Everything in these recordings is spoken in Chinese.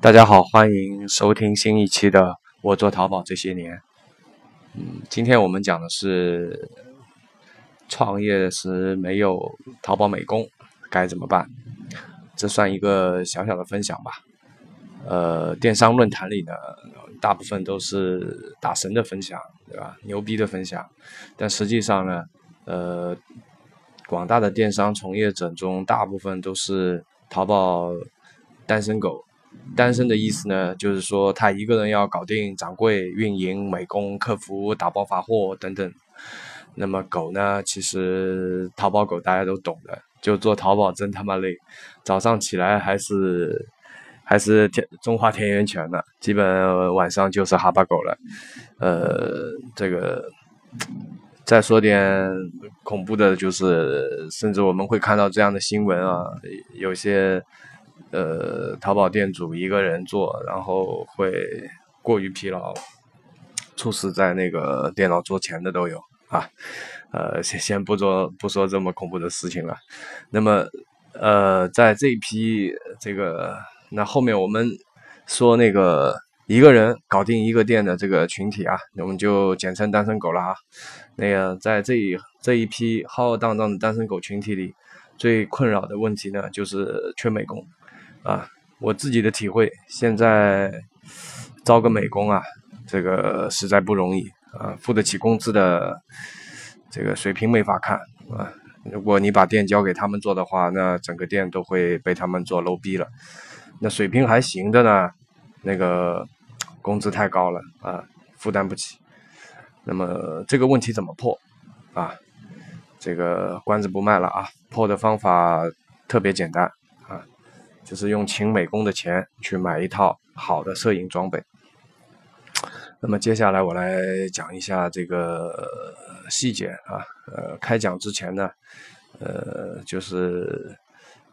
大家好，欢迎收听新一期的《我做淘宝这些年》。嗯，今天我们讲的是创业时没有淘宝美工该怎么办，这算一个小小的分享吧。呃，电商论坛里呢，大部分都是打神的分享，对吧？牛逼的分享，但实际上呢，呃，广大的电商从业者中，大部分都是淘宝单身狗。单身的意思呢，就是说他一个人要搞定掌柜、运营、美工、客服、打包发货等等。那么狗呢，其实淘宝狗大家都懂的，就做淘宝真他妈累，早上起来还是还是田中华田园犬呢，基本晚上就是哈巴狗了。呃，这个再说点恐怖的，就是甚至我们会看到这样的新闻啊，有些。呃，淘宝店主一个人做，然后会过于疲劳，猝死在那个电脑桌前的都有啊。呃，先先不说不说这么恐怖的事情了。那么，呃，在这一批这个那后面我们说那个一个人搞定一个店的这个群体啊，我们就简称单身狗了啊。那个在这一这一批浩浩荡荡的单身狗群体里，最困扰的问题呢，就是缺美工。啊，我自己的体会，现在招个美工啊，这个实在不容易啊，付得起工资的这个水平没法看啊。如果你把店交给他们做的话，那整个店都会被他们做 low 逼了。那水平还行的呢，那个工资太高了啊，负担不起。那么这个问题怎么破啊？这个关子不卖了啊，破的方法特别简单。就是用请美工的钱去买一套好的摄影装备。那么接下来我来讲一下这个细节啊。呃，开讲之前呢，呃，就是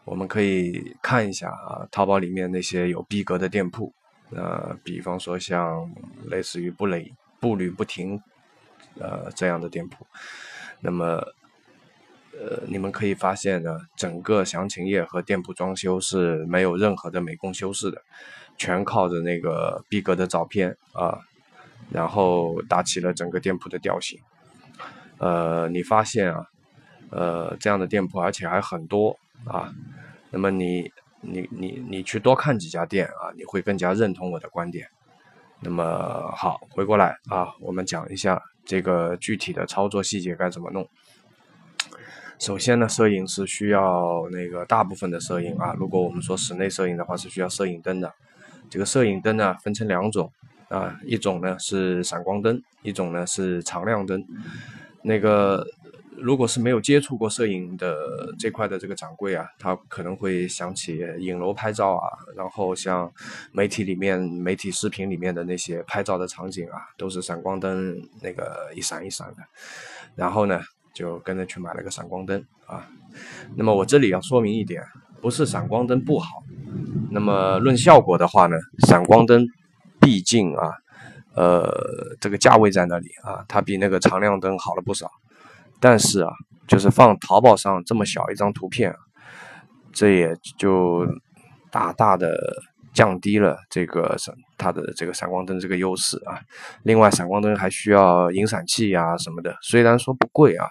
我们可以看一下啊，淘宝里面那些有逼格的店铺，呃，比方说像类似于步履步履不停呃这样的店铺，那么。呃，你们可以发现呢，整个详情页和店铺装修是没有任何的美工修饰的，全靠着那个逼格的照片啊，然后搭起了整个店铺的调性。呃，你发现啊，呃，这样的店铺而且还很多啊，那么你你你你去多看几家店啊，你会更加认同我的观点。那么好，回过来啊，我们讲一下这个具体的操作细节该怎么弄。首先呢，摄影是需要那个大部分的摄影啊。如果我们说室内摄影的话，是需要摄影灯的。这个摄影灯呢，分成两种啊，一种呢是闪光灯，一种呢是常亮灯。那个如果是没有接触过摄影的这块的这个掌柜啊，他可能会想起影楼拍照啊，然后像媒体里面媒体视频里面的那些拍照的场景啊，都是闪光灯那个一闪一闪的。然后呢？就跟着去买了个闪光灯啊，那么我这里要说明一点，不是闪光灯不好，那么论效果的话呢，闪光灯毕竟啊，呃，这个价位在那里啊，它比那个常亮灯好了不少，但是啊，就是放淘宝上这么小一张图片，这也就大大的。降低了这个闪它的这个闪光灯这个优势啊。另外，闪光灯还需要引闪器呀什么的，虽然说不贵啊，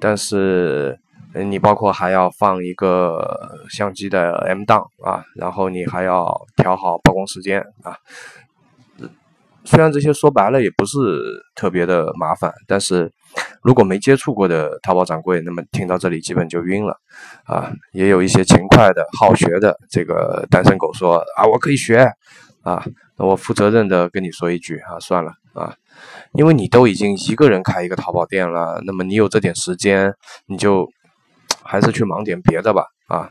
但是你包括还要放一个相机的 M 档啊，然后你还要调好曝光时间啊。虽然这些说白了也不是特别的麻烦，但是如果没接触过的淘宝掌柜，那么听到这里基本就晕了啊。也有一些勤快的好学的这个单身狗说啊，我可以学啊。那我负责任的跟你说一句啊，算了啊，因为你都已经一个人开一个淘宝店了，那么你有这点时间，你就还是去忙点别的吧啊。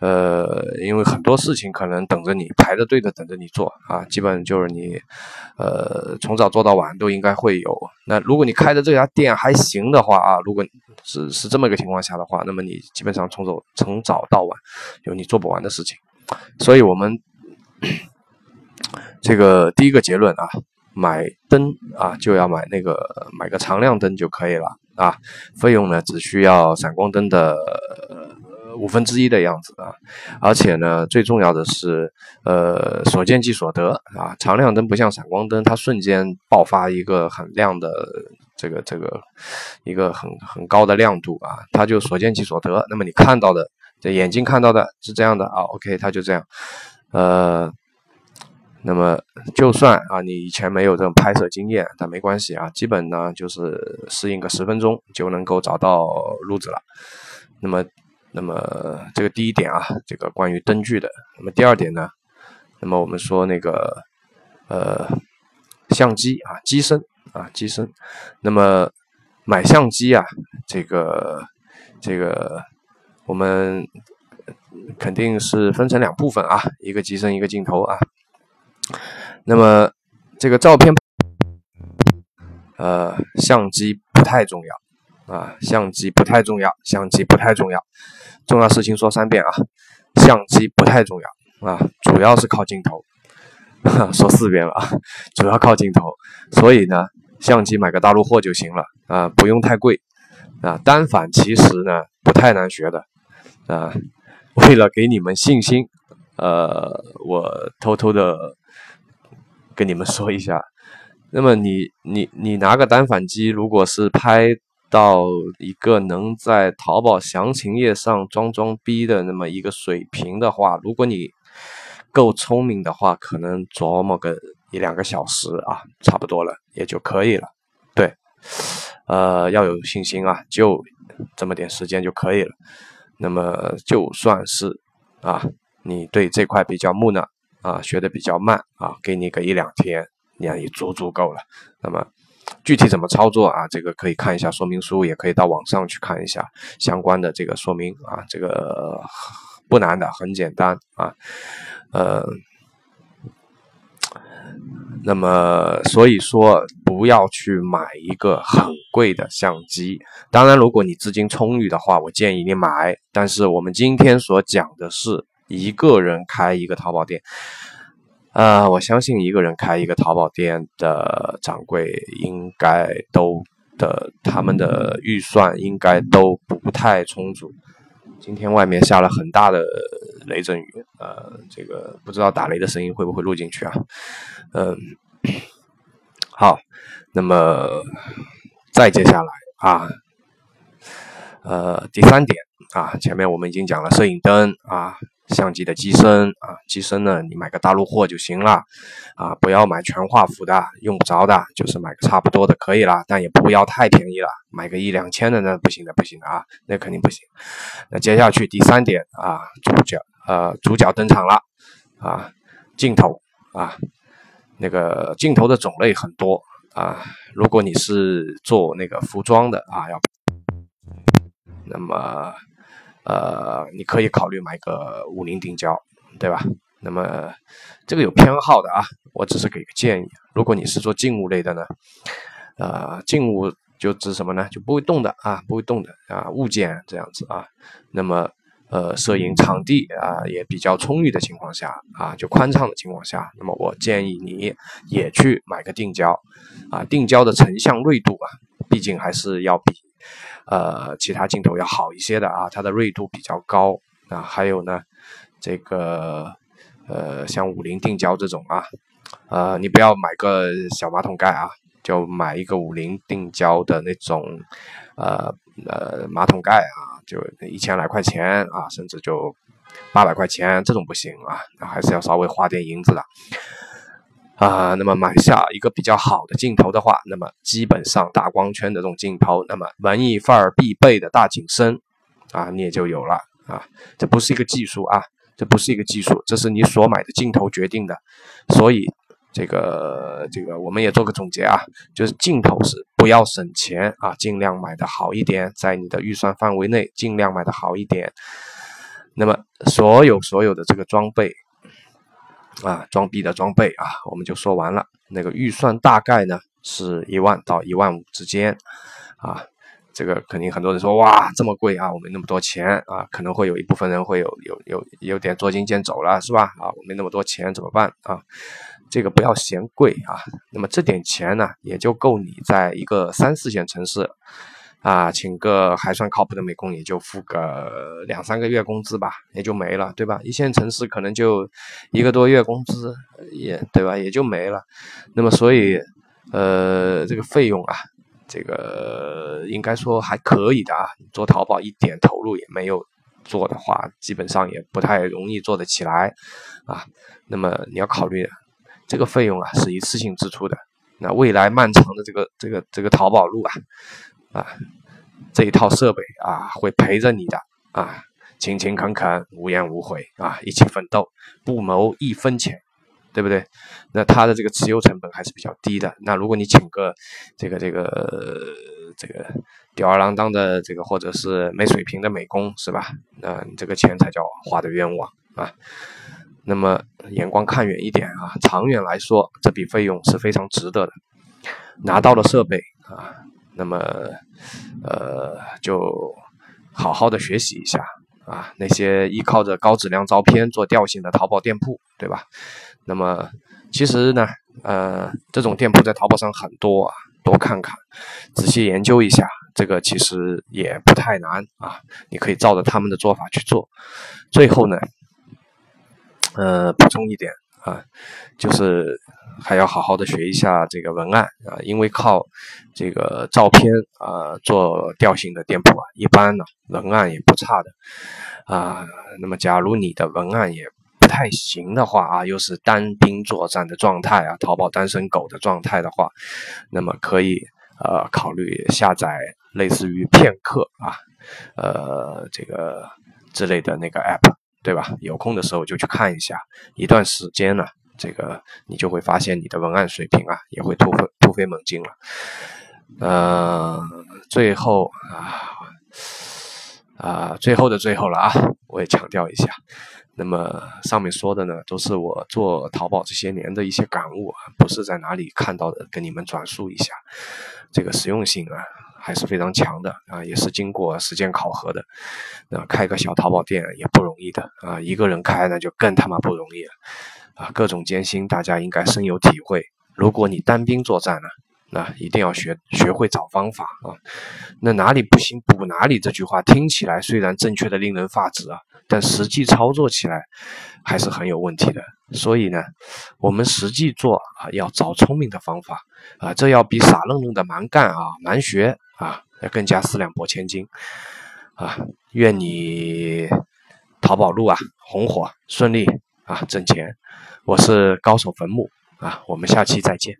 呃，因为很多事情可能等着你排着队的等着你做啊，基本就是你，呃，从早做到晚都应该会有。那如果你开的这家店还行的话啊，如果是是这么一个情况下的话，那么你基本上从早从早到晚有你做不完的事情。所以我们这个第一个结论啊，买灯啊就要买那个买个常亮灯就可以了啊，费用呢只需要闪光灯的。五分之一的样子啊，而且呢，最重要的是，呃，所见即所得啊。常亮灯不像闪光灯，它瞬间爆发一个很亮的这个这个一个很很高的亮度啊，它就所见即所得。那么你看到的，这眼睛看到的是这样的啊，OK，它就这样，呃。那么，就算啊，你以前没有这种拍摄经验，但没关系啊，基本呢就是适应个十分钟就能够找到路子了。那么，那么这个第一点啊，这个关于灯具的。那么第二点呢，那么我们说那个呃相机啊，机身啊，机身。那么买相机啊，这个这个我们肯定是分成两部分啊，一个机身，一个镜头啊。那么，这个照片，呃，相机不太重要啊，相机不太重要，相机不太重要，重要事情说三遍啊，相机不太重要啊，主要是靠镜头，说四遍了啊，主要靠镜头，所以呢，相机买个大陆货就行了啊，不用太贵。啊，单反其实呢不太难学的。啊，为了给你们信心，呃，我偷偷的。跟你们说一下，那么你你你拿个单反机，如果是拍到一个能在淘宝详情页上装装逼的那么一个水平的话，如果你够聪明的话，可能琢磨个一两个小时啊，差不多了也就可以了。对，呃，要有信心啊，就这么点时间就可以了。那么就算是啊，你对这块比较木讷。啊，学的比较慢啊，给你个一两天，你也足足够了。那么具体怎么操作啊？这个可以看一下说明书，也可以到网上去看一下相关的这个说明啊。这个不难的，很简单啊。呃，那么所以说不要去买一个很贵的相机。当然，如果你资金充裕的话，我建议你买。但是我们今天所讲的是。一个人开一个淘宝店，呃，我相信一个人开一个淘宝店的掌柜应该都的他们的预算应该都不太充足。今天外面下了很大的雷阵雨，呃，这个不知道打雷的声音会不会录进去啊？嗯，好，那么再接下来啊，呃，第三点啊，前面我们已经讲了摄影灯啊。相机的机身啊，机身呢，你买个大陆货就行了，啊，不要买全画幅的，用不着的，就是买个差不多的可以了，但也不要太便宜了，买个一两千的那不行的，不行的啊，那肯定不行。那接下去第三点啊，主角呃，主角登场了啊，镜头啊，那个镜头的种类很多啊，如果你是做那个服装的啊，要那么。呃，你可以考虑买个五零定焦，对吧？那么这个有偏好的啊，我只是给个建议。如果你是做静物类的呢，呃，静物就指什么呢？就不会动的啊，不会动的啊，物件这样子啊。那么呃，摄影场地啊也比较充裕的情况下啊，就宽敞的情况下，那么我建议你也去买个定焦啊，定焦的成像锐度啊，毕竟还是要比。呃，其他镜头要好一些的啊，它的锐度比较高啊。还有呢，这个呃，像五菱定焦这种啊，呃，你不要买个小马桶盖啊，就买一个五菱定焦的那种呃呃马桶盖啊，就一千来块钱啊，甚至就八百块钱，这种不行啊，还是要稍微花点银子的。啊，那么买下一个比较好的镜头的话，那么基本上大光圈的这种镜头，那么文艺范儿必备的大景深，啊，你也就有了啊。这不是一个技术啊，这不是一个技术，这是你所买的镜头决定的。所以这个这个我们也做个总结啊，就是镜头是不要省钱啊，尽量买的好一点，在你的预算范围内尽量买的好一点。那么所有所有的这个装备。啊，装逼的装备啊，我们就说完了。那个预算大概呢是一万到一万五之间，啊，这个肯定很多人说哇这么贵啊，我没那么多钱啊，可能会有一部分人会有有有有点捉襟见肘了，是吧？啊，我没那么多钱怎么办啊？这个不要嫌贵啊，那么这点钱呢也就够你在一个三四线城市啊，请个还算靠谱的美工，也就付个两三个月工资吧，也就没了，对吧？一线城市可能就一个多月工资，也对吧？也就没了。那么，所以，呃，这个费用啊，这个应该说还可以的啊。做淘宝一点投入也没有做的话，基本上也不太容易做得起来啊。那么你要考虑这个费用啊，是一次性支出的。那未来漫长的这个这个这个淘宝路啊。啊，这一套设备啊，会陪着你的啊，勤勤恳恳，无怨无悔啊，一起奋斗，不谋一分钱，对不对？那它的这个持有成本还是比较低的。那如果你请个这个这个这个吊儿郎当的这个或者是没水平的美工，是吧？那这个钱才叫花的冤枉啊。那么眼光看远一点啊，长远来说，这笔费用是非常值得的。拿到了设备啊。那么，呃，就好好的学习一下啊，那些依靠着高质量照片做调性的淘宝店铺，对吧？那么，其实呢，呃，这种店铺在淘宝上很多啊，多看看，仔细研究一下，这个其实也不太难啊，你可以照着他们的做法去做。最后呢，呃，补充一点啊，就是。还要好好的学一下这个文案啊，因为靠这个照片啊做调性的店铺啊，一般呢文案也不差的啊。那么，假如你的文案也不太行的话啊，又是单兵作战的状态啊，淘宝单身狗的状态的话，那么可以呃考虑下载类似于片刻啊，呃这个之类的那个 app，对吧？有空的时候就去看一下，一段时间呢。这个你就会发现你的文案水平啊也会突飞突飞猛进了。呃，最后啊啊，最后的最后了啊，我也强调一下。那么上面说的呢，都是我做淘宝这些年的一些感悟啊，不是在哪里看到的，跟你们转述一下。这个实用性啊还是非常强的啊，也是经过时间考核的。那开个小淘宝店也不容易的啊，一个人开那就更他妈不容易了。啊，各种艰辛，大家应该深有体会。如果你单兵作战呢，那一定要学学会找方法啊。那哪里不行补哪里，这句话听起来虽然正确的令人发指啊，但实际操作起来还是很有问题的。所以呢，我们实际做啊，要找聪明的方法啊，这要比傻愣愣的蛮干啊、蛮学啊，要更加四两拨千斤啊。愿你淘宝路啊红火顺利啊挣钱。我是高手坟墓啊，我们下期再见。